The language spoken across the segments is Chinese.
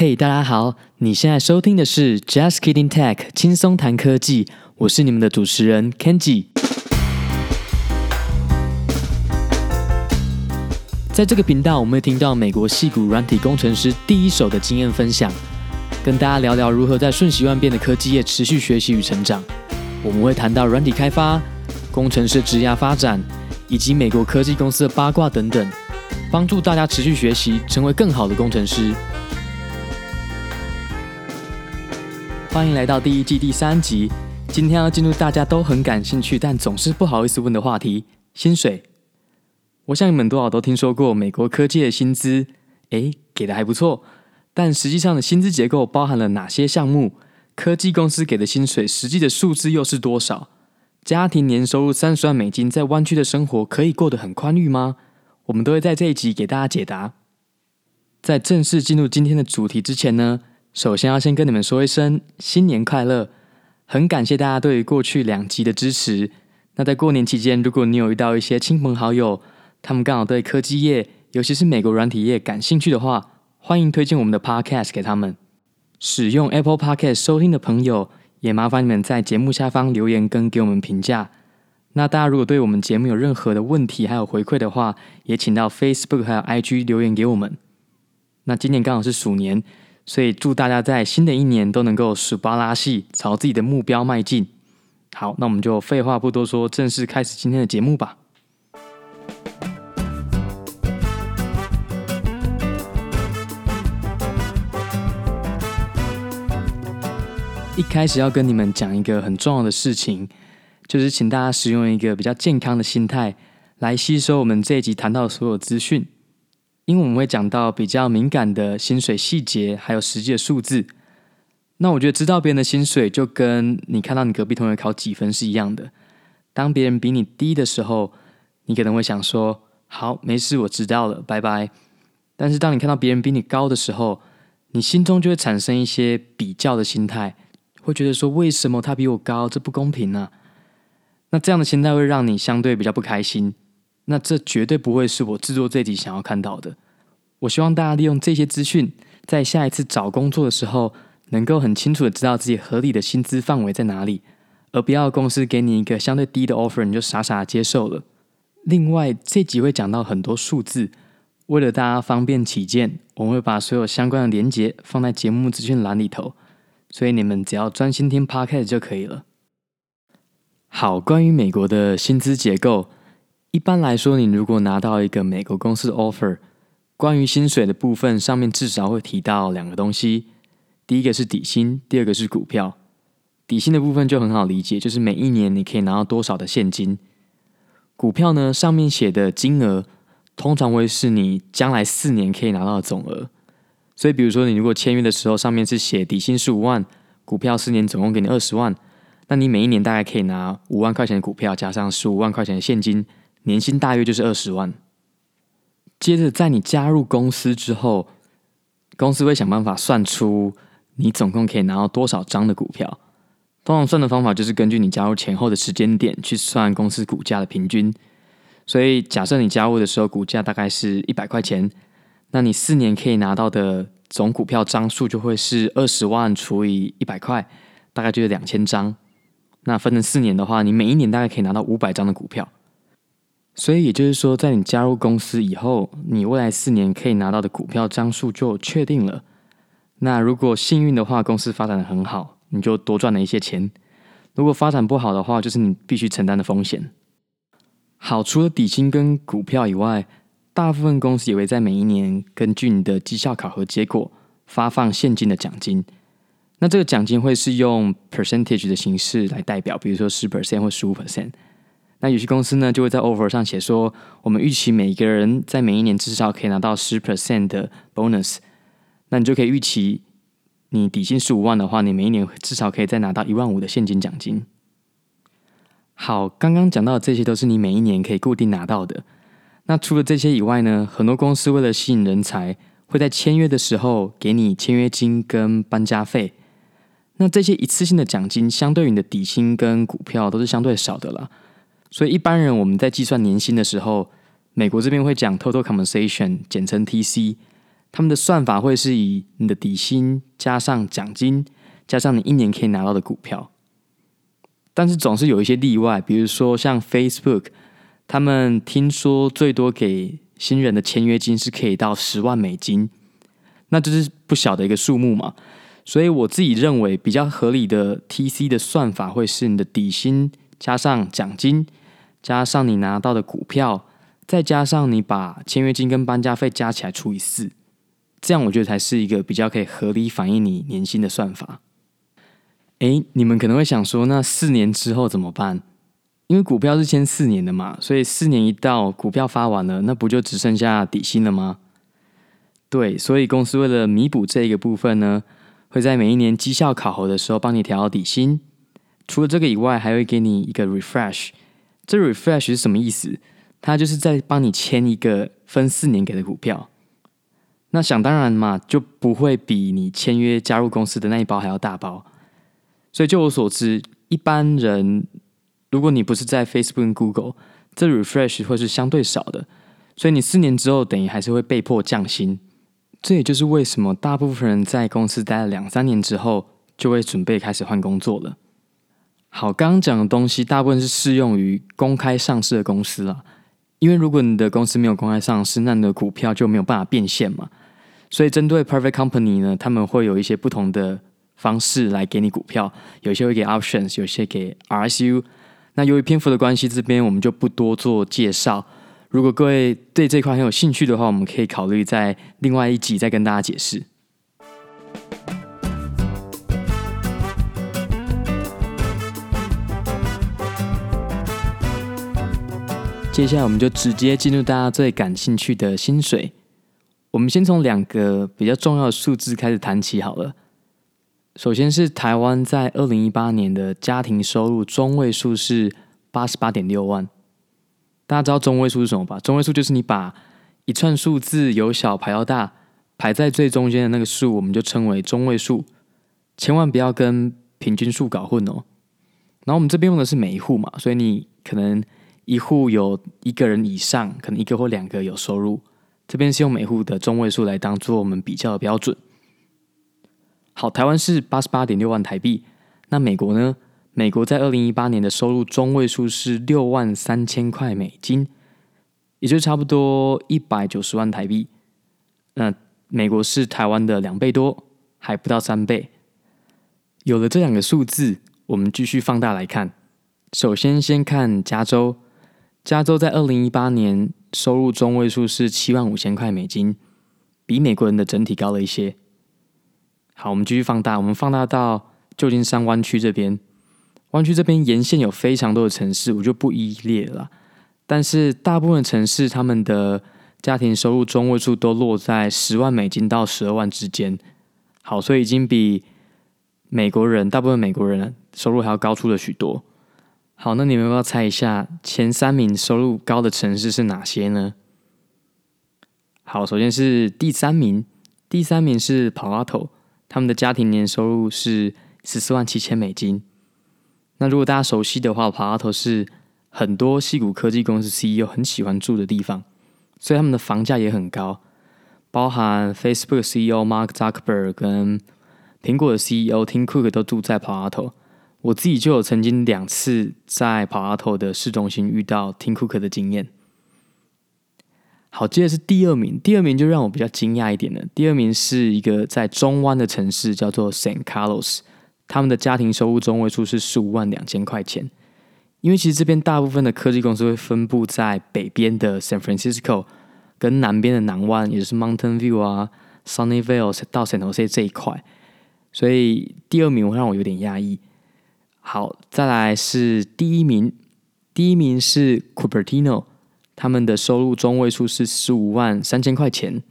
嘿大家好！你现在收听的是 Just Kidding Tech，轻松谈科技。我是你们的主持人 Kenji。在这个频道，我们会听到美国矽谷软体工程师第一手的经验分享，跟大家聊聊如何在瞬息万变的科技业持续学习与成长。我们会谈到软体开发、工程师职涯发展，以及美国科技公司的八卦等等，帮助大家持续学习，成为更好的工程师。欢迎来到第一季第三集。今天要进入大家都很感兴趣，但总是不好意思问的话题——薪水。我想你们多少都听说过美国科技的薪资，诶，给的还不错。但实际上的薪资结构包含了哪些项目？科技公司给的薪水实际的数字又是多少？家庭年收入三十万美金，在湾区的生活可以过得很宽裕吗？我们都会在这一集给大家解答。在正式进入今天的主题之前呢，首先要先跟你们说一声新年快乐，很感谢大家对于过去两集的支持。那在过年期间，如果你有遇到一些亲朋好友，他们刚好对科技业，尤其是美国软体业感兴趣的话，欢迎推荐我们的 Podcast 给他们。使用 Apple Podcast 收听的朋友，也麻烦你们在节目下方留言跟给我们评价。那大家如果对我们节目有任何的问题还有回馈的话，也请到 Facebook 还有 IG 留言给我们。那今年刚好是鼠年。所以祝大家在新的一年都能够鼠巴拉细，朝自己的目标迈进。好，那我们就废话不多说，正式开始今天的节目吧。一开始要跟你们讲一个很重要的事情，就是请大家使用一个比较健康的心态来吸收我们这一集谈到的所有资讯。因为我们会讲到比较敏感的薪水细节，还有实际的数字。那我觉得知道别人的薪水，就跟你看到你隔壁同学考几分是一样的。当别人比你低的时候，你可能会想说：“好，没事，我知道了，拜拜。”但是当你看到别人比你高的时候，你心中就会产生一些比较的心态，会觉得说：“为什么他比我高？这不公平呢？”那这样的心态会让你相对比较不开心。那这绝对不会是我制作这集想要看到的。我希望大家利用这些资讯，在下一次找工作的时候，能够很清楚的知道自己合理的薪资范围在哪里，而不要公司给你一个相对低的 offer，你就傻傻的接受了。另外，这集会讲到很多数字，为了大家方便起见，我们会把所有相关的连接放在节目资讯栏里头，所以你们只要专心听 podcast 就可以了。好，关于美国的薪资结构。一般来说，你如果拿到一个美国公司的 offer，关于薪水的部分上面至少会提到两个东西，第一个是底薪，第二个是股票。底薪的部分就很好理解，就是每一年你可以拿到多少的现金。股票呢，上面写的金额通常会是你将来四年可以拿到的总额。所以，比如说你如果签约的时候上面是写底薪十五万，股票四年总共给你二十万，那你每一年大概可以拿五万块钱的股票加上十五万块钱的现金。年薪大约就是二十万。接着，在你加入公司之后，公司会想办法算出你总共可以拿到多少张的股票。通常算的方法就是根据你加入前后的时间点去算公司股价的平均。所以，假设你加入的时候股价大概是一百块钱，那你四年可以拿到的总股票张数就会是二十万除以一百块，大概就是两千张。那分成四年的话，你每一年大概可以拿到五百张的股票。所以也就是说，在你加入公司以后，你未来四年可以拿到的股票张数就确定了。那如果幸运的话，公司发展的很好，你就多赚了一些钱；如果发展不好的话，就是你必须承担的风险。好，除了底薪跟股票以外，大部分公司也会在每一年根据你的绩效考核结果发放现金的奖金。那这个奖金会是用 percentage 的形式来代表，比如说十 percent 或十五 percent。那有些公司呢，就会在 offer 上写说，我们预期每个人在每一年至少可以拿到十 percent 的 bonus。那你就可以预期，你底薪十五万的话，你每一年至少可以再拿到一万五的现金奖金。好，刚刚讲到的这些都是你每一年可以固定拿到的。那除了这些以外呢，很多公司为了吸引人才，会在签约的时候给你签约金跟搬家费。那这些一次性的奖金，相对于你的底薪跟股票都是相对少的了。所以一般人我们在计算年薪的时候，美国这边会讲 total compensation，简称 TC。他们的算法会是以你的底薪加上奖金，加上你一年可以拿到的股票。但是总是有一些例外，比如说像 Facebook，他们听说最多给新人的签约金是可以到十万美金，那就是不小的一个数目嘛。所以我自己认为比较合理的 TC 的算法会是你的底薪加上奖金，加上你拿到的股票，再加上你把签约金跟搬家费加起来除以四，这样我觉得才是一个比较可以合理反映你年薪的算法。诶，你们可能会想说，那四年之后怎么办？因为股票是签四年的嘛，所以四年一到，股票发完了，那不就只剩下底薪了吗？对，所以公司为了弥补这一个部分呢，会在每一年绩效考核的时候帮你调到底薪。除了这个以外，还会给你一个 refresh。这 refresh 是什么意思？它就是在帮你签一个分四年给的股票。那想当然嘛，就不会比你签约加入公司的那一包还要大包。所以就我所知，一般人如果你不是在 Facebook Google，这 refresh 会是相对少的。所以你四年之后，等于还是会被迫降薪。这也就是为什么大部分人在公司待了两三年之后，就会准备开始换工作了。好，刚刚讲的东西大部分是适用于公开上市的公司了，因为如果你的公司没有公开上市，那你的股票就没有办法变现嘛。所以针对 private company 呢，他们会有一些不同的方式来给你股票，有些会给 options，有些给 RSU。那由于篇幅的关系，这边我们就不多做介绍。如果各位对这块很有兴趣的话，我们可以考虑在另外一集再跟大家解释。接下来我们就直接进入大家最感兴趣的薪水。我们先从两个比较重要的数字开始谈起好了。首先是台湾在二零一八年的家庭收入中位数是八十八点六万。大家知道中位数是什么吧？中位数就是你把一串数字由小排到大，排在最中间的那个数，我们就称为中位数。千万不要跟平均数搞混哦。然后我们这边用的是每一户嘛，所以你可能一户有一个人以上，可能一个或两个有收入。这边是用每户的中位数来当做我们比较的标准。好，台湾是八十八点六万台币，那美国呢？美国在二零一八年的收入中位数是六万三千块美金，也就差不多一百九十万台币。那美国是台湾的两倍多，还不到三倍。有了这两个数字，我们继续放大来看。首先，先看加州，加州在二零一八年收入中位数是七万五千块美金，比美国人的整体高了一些。好，我们继续放大，我们放大到旧金山湾区这边。湾区这边沿线有非常多的城市，我就不一一列了。但是大部分城市他们的家庭收入中位数都落在十万美金到十二万之间。好，所以已经比美国人大部分美国人收入还要高出了许多。好，那你们要不要猜一下前三名收入高的城市是哪些呢？好，首先是第三名，第三名是 Palo Alto，他们的家庭年收入是十四万七千美金。那如果大家熟悉的话，Palo Alto 是很多西谷科技公司 CEO 很喜欢住的地方，所以他们的房价也很高。包含 Facebook CEO Mark Zuckerberg 跟苹果的 CEO Tim Cook 都住在 Palo Alto。我自己就有曾经两次在跑阿头的市中心遇到听库克的经验。好，接着是第二名，第二名就让我比较惊讶一点了。第二名是一个在中湾的城市，叫做 San Carlos。他们的家庭收入中位数是十五万两千块钱，因为其实这边大部分的科技公司会分布在北边的 San Francisco，跟南边的南湾，也就是 Mountain View 啊、Sunnyvale 到 San Jose 这一块，所以第二名会让我有点压抑。好，再来是第一名，第一名是 Cupertino，他们的收入中位数是十五万三千块钱。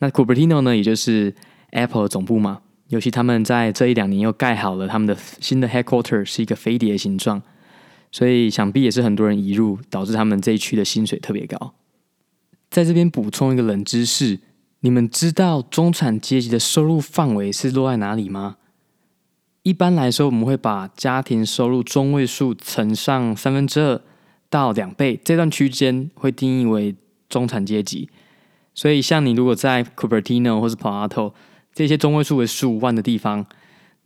那 Cupertino 呢，也就是 Apple 总部嘛。尤其他们在这一两年又盖好了他们的新的 headquarter，是一个飞碟形状，所以想必也是很多人移入，导致他们这一区的薪水特别高。在这边补充一个冷知识，你们知道中产阶级的收入范围是落在哪里吗？一般来说，我们会把家庭收入中位数乘上三分之二到两倍，这段区间会定义为中产阶级。所以像你如果在 Cupertino 或是 Palo Alto 这些中位数为十五万的地方，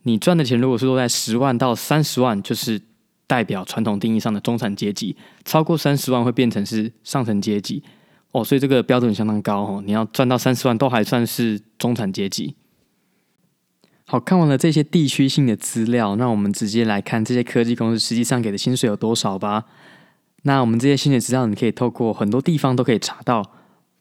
你赚的钱如果是落在十万到三十万，就是代表传统定义上的中产阶级；超过三十万会变成是上层阶级。哦，所以这个标准相当高哦，你要赚到三十万都还算是中产阶级。好，看完了这些地区性的资料，那我们直接来看这些科技公司实际上给的薪水有多少吧。那我们这些薪水资料，你可以透过很多地方都可以查到，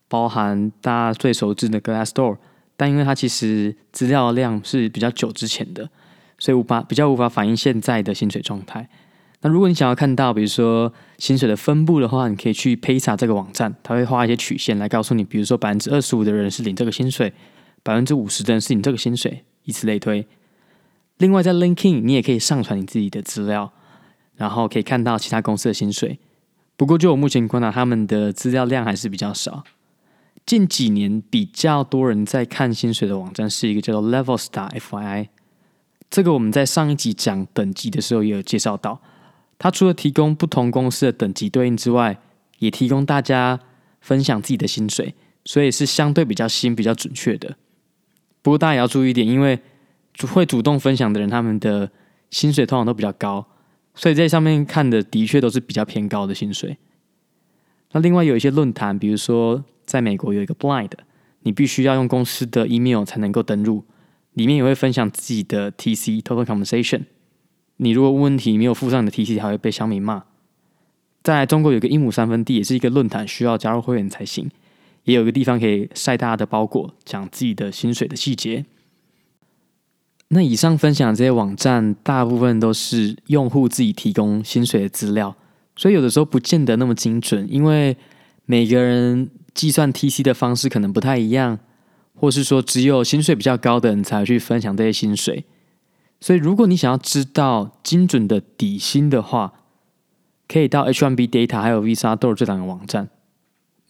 包含大家最熟知的 Glassdoor，但因为它其实资料量是比较久之前的，所以无法比较无法反映现在的薪水状态。那如果你想要看到，比如说薪水的分布的话，你可以去 Paysa 这个网站，它会画一些曲线来告诉你，比如说百分之二十五的人是领这个薪水，百分之五十的人是领这个薪水。以此类推。另外，在 LinkedIn 你也可以上传你自己的资料，然后可以看到其他公司的薪水。不过，就我目前观察，他们的资料量还是比较少。近几年比较多人在看薪水的网站是一个叫做 Levelstar（FYI）。这个我们在上一集讲等级的时候也有介绍到。它除了提供不同公司的等级对应之外，也提供大家分享自己的薪水，所以是相对比较新、比较准确的。不过大家也要注意一点，因为会主动分享的人，他们的薪水通常都比较高，所以在上面看的的确都是比较偏高的薪水。那另外有一些论坛，比如说在美国有一个 Blind，你必须要用公司的 email 才能够登入，里面也会分享自己的 TC Total Compensation。你如果问问题没有附上你的 TC，还会被小米骂。在中国有个一亩三分地，也是一个论坛，需要加入会员才行。也有个地方可以晒大家的包裹，讲自己的薪水的细节。那以上分享这些网站，大部分都是用户自己提供薪水的资料，所以有的时候不见得那么精准，因为每个人计算 TC 的方式可能不太一样，或是说只有薪水比较高的人才会去分享这些薪水。所以如果你想要知道精准的底薪的话，可以到 H1B Data 还有 Visado 这两个网站。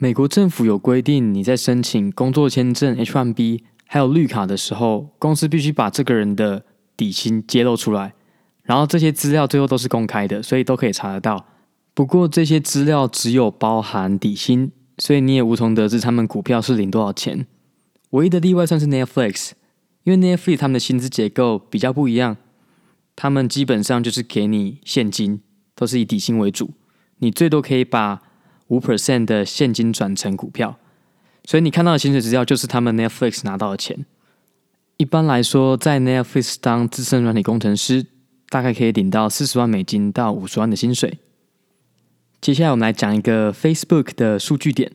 美国政府有规定，你在申请工作签证 H-1B 还有绿卡的时候，公司必须把这个人的底薪揭露出来，然后这些资料最后都是公开的，所以都可以查得到。不过这些资料只有包含底薪，所以你也无从得知他们股票是领多少钱。唯一的例外算是 Netflix，因为 Netflix 他们的薪资结构比较不一样，他们基本上就是给你现金，都是以底薪为主，你最多可以把五 percent 的现金转成股票，所以你看到的薪水资料就是他们 Netflix 拿到的钱。一般来说，在 Netflix 当资深软体工程师，大概可以领到四十万美金到五十万的薪水。接下来我们来讲一个 Facebook 的数据点，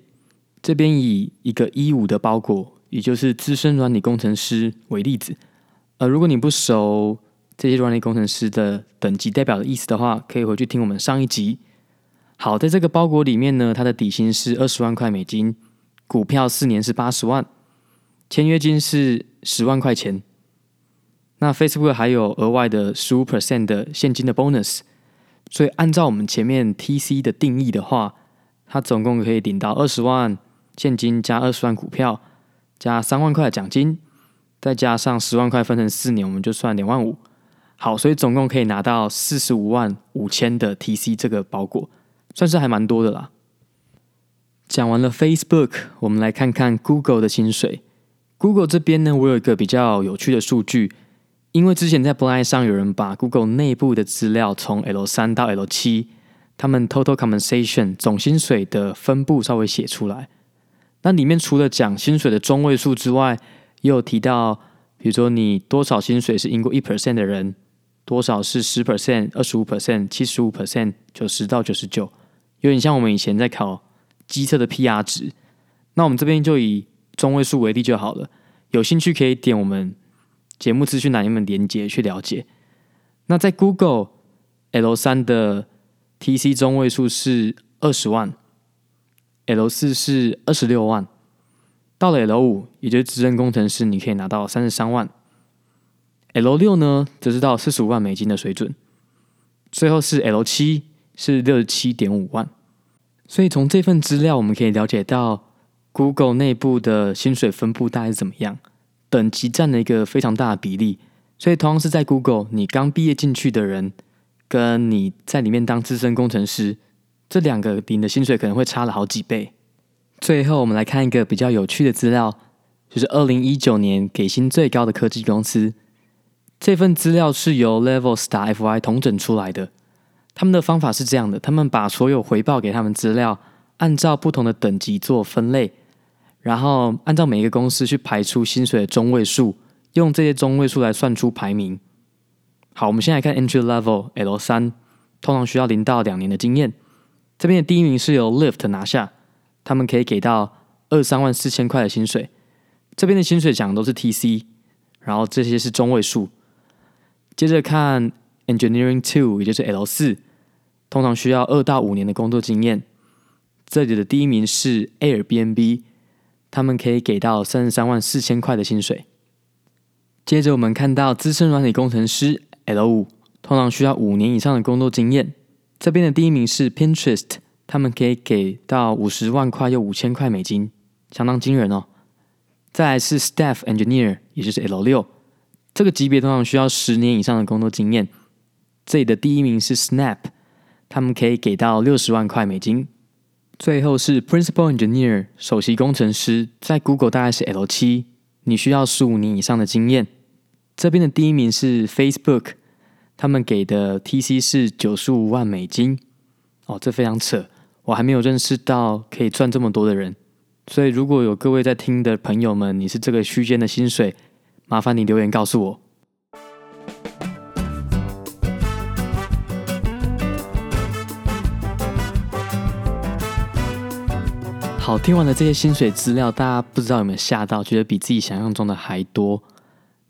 这边以一个一五的包裹，也就是资深软体工程师为例子。呃，如果你不熟这些软体工程师的等级代表的意思的话，可以回去听我们上一集。好，在这个包裹里面呢，它的底薪是二十万块美金，股票四年是八十万，签约金是十万块钱。那 Facebook 还有额外的十五 percent 的现金的 bonus，所以按照我们前面 TC 的定义的话，它总共可以领到二十万现金加二十万股票加三万块的奖金，再加上十万块分成四年，我们就算两万五。好，所以总共可以拿到四十五万五千的 TC 这个包裹。算是还蛮多的啦。讲完了 Facebook，我们来看看 Google 的薪水。Google 这边呢，我有一个比较有趣的数据，因为之前在 Blind 上有人把 Google 内部的资料从 L 三到 L 七，他们 Total Compensation 总薪水的分布稍微写出来。那里面除了讲薪水的中位数之外，也有提到，比如说你多少薪水是赢过一 percent 的人，多少是十 percent、二十五 percent、七十五 percent、九十到九十九。有点像我们以前在考机测的 PR 值，那我们这边就以中位数为例就好了。有兴趣可以点我们节目资讯栏里面连接去了解。那在 Google L 三的 TC 中位数是二十万，L 四是二十六万，到了 L 五，也就是资深工程师，你可以拿到三十三万。L 六呢，则是到四十五万美金的水准。最后是 L 七。是六十七点五万，所以从这份资料我们可以了解到，Google 内部的薪水分布大概是怎么样，等级占了一个非常大的比例。所以同样是在 Google，你刚毕业进去的人，跟你在里面当资深工程师，这两个领的薪水可能会差了好几倍。最后，我们来看一个比较有趣的资料，就是二零一九年给薪最高的科技公司。这份资料是由 Levelsta FY 统整出来的。他们的方法是这样的：他们把所有回报给他们资料，按照不同的等级做分类，然后按照每一个公司去排出薪水的中位数，用这些中位数来算出排名。好，我们先来看 Entry Level L 三，通常需要零到两年的经验。这边的第一名是由 Lift 拿下，他们可以给到二三万四千块的薪水。这边的薪水讲的都是 TC，然后这些是中位数。接着看 Engineering Two，也就是 L 四，通常需要二到五年的工作经验。这里的第一名是 Airbnb，他们可以给到三十三万四千块的薪水。接着我们看到资深软体工程师。L 五通常需要五年以上的工作经验。这边的第一名是 Pinterest，他们可以给到五十万块又五千块美金，相当惊人哦。再来是 Staff Engineer，也就是 L 六，这个级别通常需要十年以上的工作经验。这里的第一名是 Snap，他们可以给到六十万块美金。最后是 Principal Engineer，首席工程师，在 Google 大概是 L 七，你需要十五年以上的经验。这边的第一名是 Facebook，他们给的 TC 是九十五万美金，哦，这非常扯，我还没有认识到可以赚这么多的人，所以如果有各位在听的朋友们，你是这个区间的薪水，麻烦你留言告诉我。好，听完了这些薪水资料，大家不知道有没有吓到，觉得比自己想象中的还多？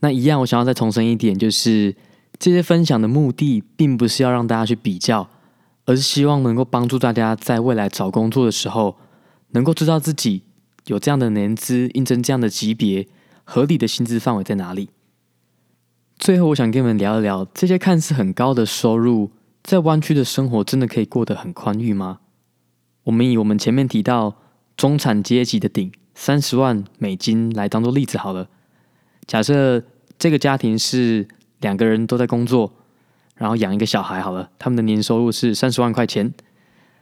那一样，我想要再重申一点，就是这些分享的目的，并不是要让大家去比较，而是希望能够帮助大家在未来找工作的时候，能够知道自己有这样的年资，应征这样的级别，合理的薪资范围在哪里。最后，我想跟你们聊一聊，这些看似很高的收入，在湾区的生活真的可以过得很宽裕吗？我们以我们前面提到中产阶级的顶三十万美金来当做例子好了。假设这个家庭是两个人都在工作，然后养一个小孩好了，他们的年收入是三十万块钱，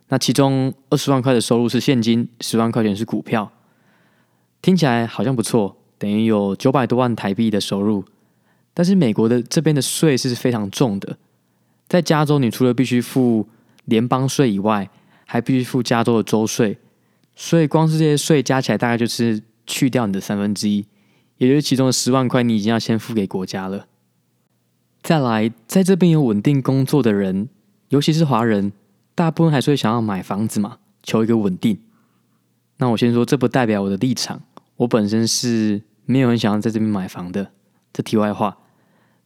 那其中二十万块的收入是现金，十万块钱是股票，听起来好像不错，等于有九百多万台币的收入。但是美国的这边的税是非常重的，在加州你除了必须付联邦税以外，还必须付加州的州税，所以光是这些税加起来，大概就是去掉你的三分之一。也就是其中的十万块，你已经要先付给国家了。再来，在这边有稳定工作的人，尤其是华人，大部分还是会想要买房子嘛，求一个稳定。那我先说，这不代表我的立场，我本身是没有很想要在这边买房的。这题外话。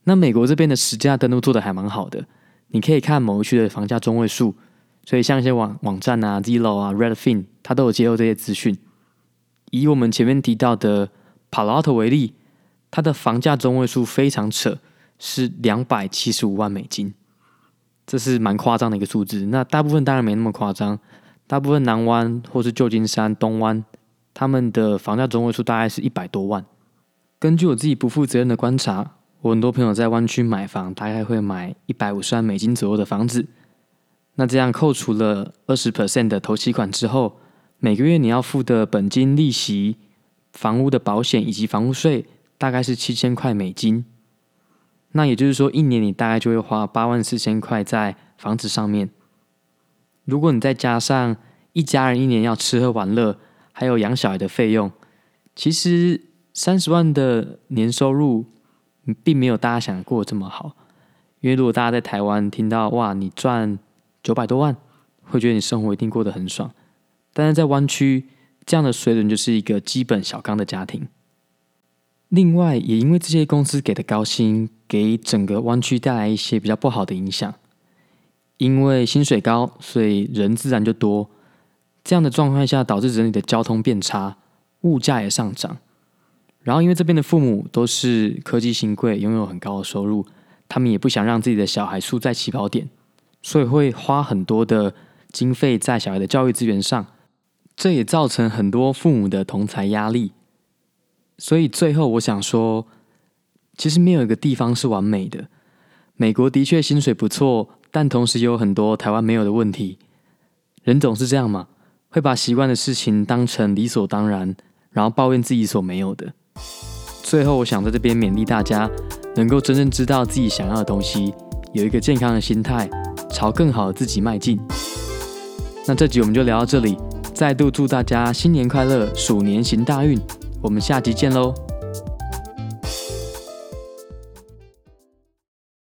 那美国这边的实价登录做的还蛮好的，你可以看某一区的房价中位数，所以像一些网网站啊、Zillow 啊、Redfin，它都有揭露这些资讯。以我们前面提到的。Palo Alto 为例，它的房价中位数非常扯，是两百七十五万美金，这是蛮夸张的一个数字。那大部分当然没那么夸张，大部分南湾或是旧金山东湾，他们的房价中位数大概是一百多万。根据我自己不负责任的观察，我很多朋友在湾区买房，大概会买一百五十万美金左右的房子。那这样扣除了二十 percent 的头期款之后，每个月你要付的本金利息。房屋的保险以及房屋税大概是七千块美金，那也就是说，一年你大概就会花八万四千块在房子上面。如果你再加上一家人一年要吃喝玩乐，还有养小孩的费用，其实三十万的年收入并没有大家想过这么好。因为如果大家在台湾听到哇，你赚九百多万，会觉得你生活一定过得很爽，但是在湾区。这样的水准就是一个基本小康的家庭。另外，也因为这些公司给的高薪，给整个湾区带来一些比较不好的影响。因为薪水高，所以人自然就多。这样的状况下，导致整体的交通变差，物价也上涨。然后，因为这边的父母都是科技新贵，拥有很高的收入，他们也不想让自己的小孩输在起跑点，所以会花很多的经费在小孩的教育资源上。这也造成很多父母的同才压力，所以最后我想说，其实没有一个地方是完美的。美国的确薪水不错，但同时也有很多台湾没有的问题。人总是这样嘛，会把习惯的事情当成理所当然，然后抱怨自己所没有的。最后，我想在这边勉励大家，能够真正知道自己想要的东西，有一个健康的心态，朝更好的自己迈进。那这集我们就聊到这里，再度祝大家新年快乐，鼠年行大运。我们下集见喽！